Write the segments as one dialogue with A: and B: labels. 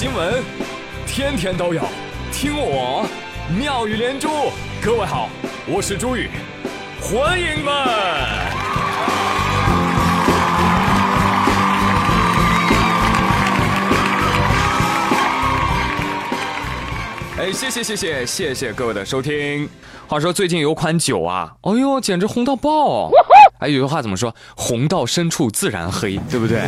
A: 新闻，天天都有，听我妙语连珠。各位好，我是朱宇，欢迎们。哎，谢谢谢谢谢谢各位的收听。话说最近有款酒啊，哎呦，简直红到爆！哎，有句话怎么说？红到深处自然黑，对不对？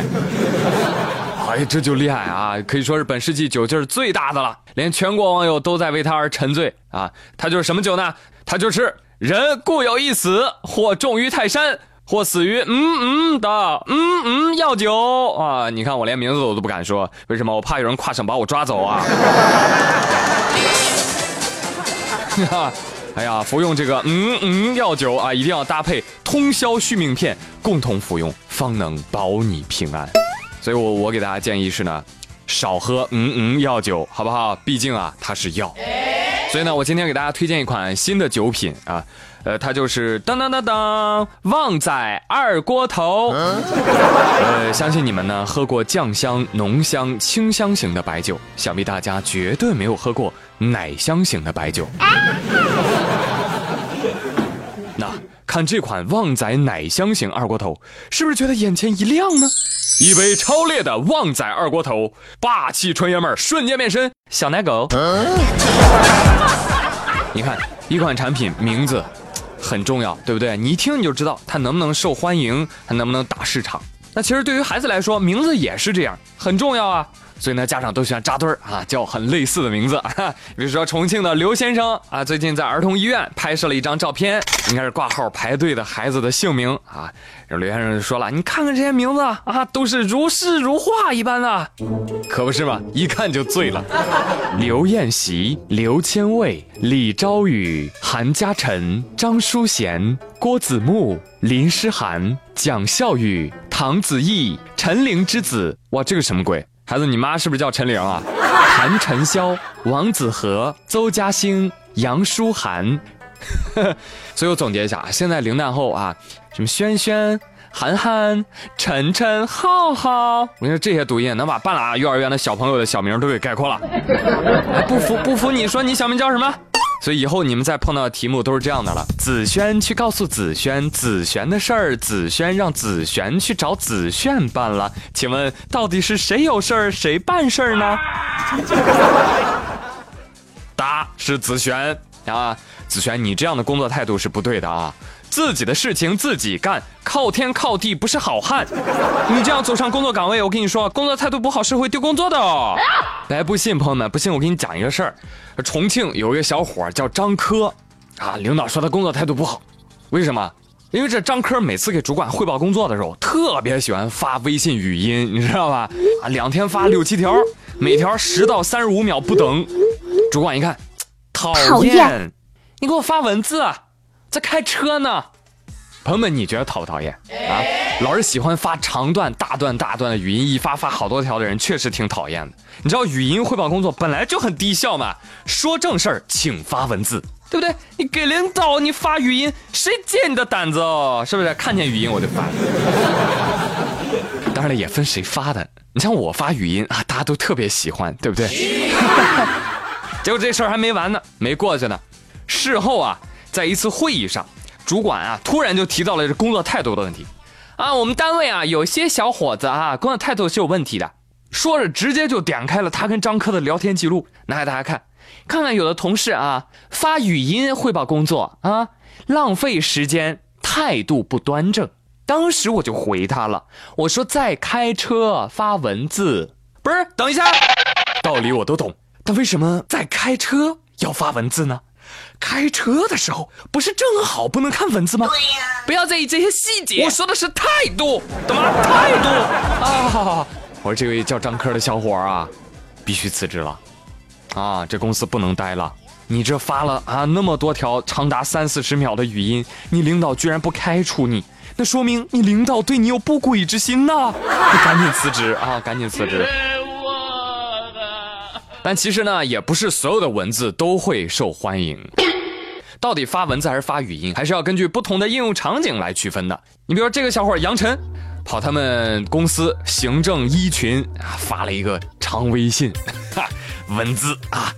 A: 哎，这就厉害啊！可以说是本世纪酒劲儿最大的了，连全国网友都在为它而沉醉啊！它就是什么酒呢？它就是人固有一死，或重于泰山，或死于嗯嗯的嗯嗯药酒啊！你看我连名字我都不敢说，为什么？我怕有人跨省把我抓走啊！哈哈哎呀，服用这个嗯嗯药酒啊，一定要搭配通宵续命片，共同服用，方能保你平安。所以，我我给大家建议是呢，少喝嗯嗯药酒，好不好？毕竟啊，它是药。所以呢，我今天给大家推荐一款新的酒品啊，呃，它就是当当当当旺仔二锅头。呃，相信你们呢喝过酱香、浓香、清香型的白酒，想必大家绝对没有喝过奶香型的白酒。那看这款旺仔奶香型二锅头，是不是觉得眼前一亮呢？一杯超烈的旺仔二锅头，霸气纯爷们儿瞬间变身小奶狗。你看，一款产品名字很重要，对不对？你一听你就知道它能不能受欢迎，它能不能打市场。那其实对于孩子来说，名字也是这样，很重要啊。所以呢，家长都喜欢扎堆儿啊，叫很类似的名字。比如说重庆的刘先生啊，最近在儿童医院拍摄了一张照片，应该是挂号排队的孩子的姓名啊。刘先生就说了：“你看看这些名字啊，都是如诗如画一般的，可不是嘛？一看就醉了。刘彦习、刘千卫、李昭宇、韩嘉晨、张淑贤、郭子木、林诗涵、蒋孝宇、唐子毅、陈玲之子，哇，这个什么鬼？”孩子，你妈是不是叫陈玲啊？韩晨霄、王子和、邹嘉兴、杨舒涵。所以我总结一下啊，现在零蛋后啊，什么轩轩、涵涵、晨晨、浩浩，我跟你说这些读音能把半拉幼儿园的小朋友的小名都给概括了。不 服不服，你说你小名叫什么？所以以后你们再碰到的题目都是这样的了。紫萱去告诉紫萱，紫萱的事儿，紫萱让紫萱去找紫萱办了。请问到底是谁有事儿，谁办事儿呢？答是紫萱啊，紫萱，你这样的工作态度是不对的啊。自己的事情自己干，靠天靠地不是好汉。你这样走上工作岗位，我跟你说，工作态度不好是会丢工作的哦。来，不信朋友们，不信我给你讲一个事儿。重庆有一个小伙叫张科，啊，领导说他工作态度不好，为什么？因为这张科每次给主管汇报工作的时候，特别喜欢发微信语音，你知道吧？啊，两天发六七条，每条十到三十五秒不等。主管一看，讨厌，你给我发文字啊！在开车呢，朋友们，你觉得讨不讨厌啊？老是喜欢发长段、大段、大段的语音，一发发好多条的人，确实挺讨厌的。你知道语音汇报工作本来就很低效嘛？说正事儿，请发文字，对不对？你给领导你发语音，谁借你的胆子哦？是不是？看见语音我就发。当然了，也分谁发的。你像我发语音啊，大家都特别喜欢，对不对？结果这事儿还没完呢，没过去呢。事后啊。在一次会议上，主管啊突然就提到了这工作态度的问题，啊，我们单位啊有些小伙子啊工作态度是有问题的，说着直接就点开了他跟张科的聊天记录，拿给大家看，看看有的同事啊发语音汇报工作啊浪费时间，态度不端正。当时我就回他了，我说在开车发文字，不是，等一下，道理我都懂，但为什么在开车要发文字呢？开车的时候不是正好不能看文字吗？对呀，不要在意这些细节。我说的是态度，懂吗？态度啊！我说这位叫张科的小伙啊，必须辞职了，啊，这公司不能待了。你这发了啊那么多条长达三四十秒的语音，你领导居然不开除你，那说明你领导对你有不轨之心呐！你赶紧辞职啊，赶紧辞职。但其实呢，也不是所有的文字都会受欢迎。到底发文字还是发语音，还是要根据不同的应用场景来区分的。你比如说这个小伙杨晨，跑他们公司行政一群啊发了一个长微信，哈，文字啊。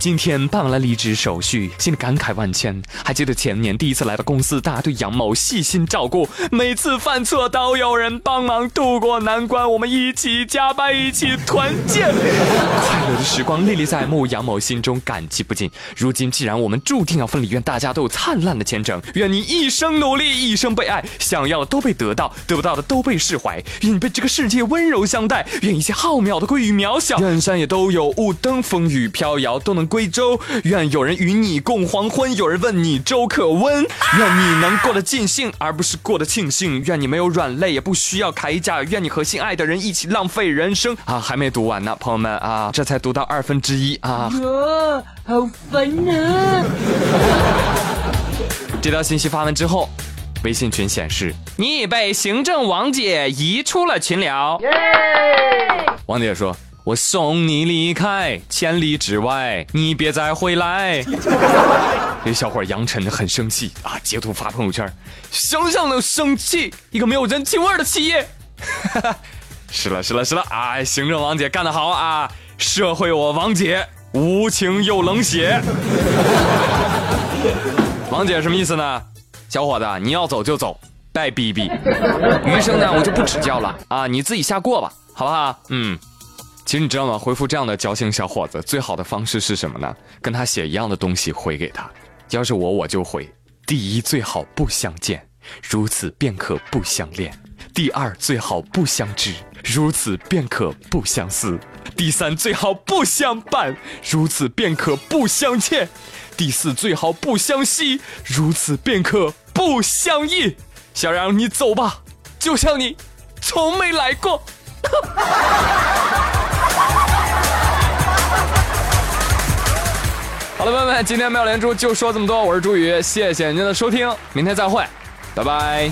A: 今天办完了离职手续，心里感慨万千。还记得前年第一次来到公司，大家对杨某细心照顾，每次犯错都有人帮忙渡过难关，我们一起加班，一起团建，快乐的时光历历在目。杨某心中感激不尽。如今既然我们注定要分离，愿大家都有灿烂的前程。愿你一生努力，一生被爱，想要的都被得到，得不到的都被释怀。愿你被这个世界温柔相待，愿一切浩渺的归于渺小。愿山也都有雾灯，风雨飘摇都能。归舟，愿有人与你共黄昏，有人问你粥可温。愿你能过得尽兴，而不是过得庆幸。愿你没有软肋，也不需要铠甲。愿你和心爱的人一起浪费人生。啊，还没读完呢，朋友们啊，这才读到二分之一啊。
B: 哟，好烦啊！
A: 这条信息发完之后，微信群显示你已被行政王姐移出了群聊。王姐说。我送你离开千里之外，你别再回来。这小伙杨晨很生气啊，截图发朋友圈，想想都生气。一个没有人情味的企业。是了是了是了啊！行政王姐干得好啊！社会我王姐无情又冷血。王姐什么意思呢？小伙子，你要走就走，拜逼逼。余生呢，我就不指教了啊，你自己下过吧，好不好？嗯。其实你知道吗？回复这样的矫情小伙子，最好的方式是什么呢？跟他写一样的东西回给他。要是我，我就回：第一，最好不相见，如此便可不相恋；第二，最好不相知，如此便可不相思；第三，最好不相伴，如此便可不相欠；第四，最好不相惜，如此便可不相忆。小杨，你走吧，就像你从没来过。好了，朋友们，今天妙连珠就说这么多，我是朱宇，谢谢您的收听，明天再会，拜拜。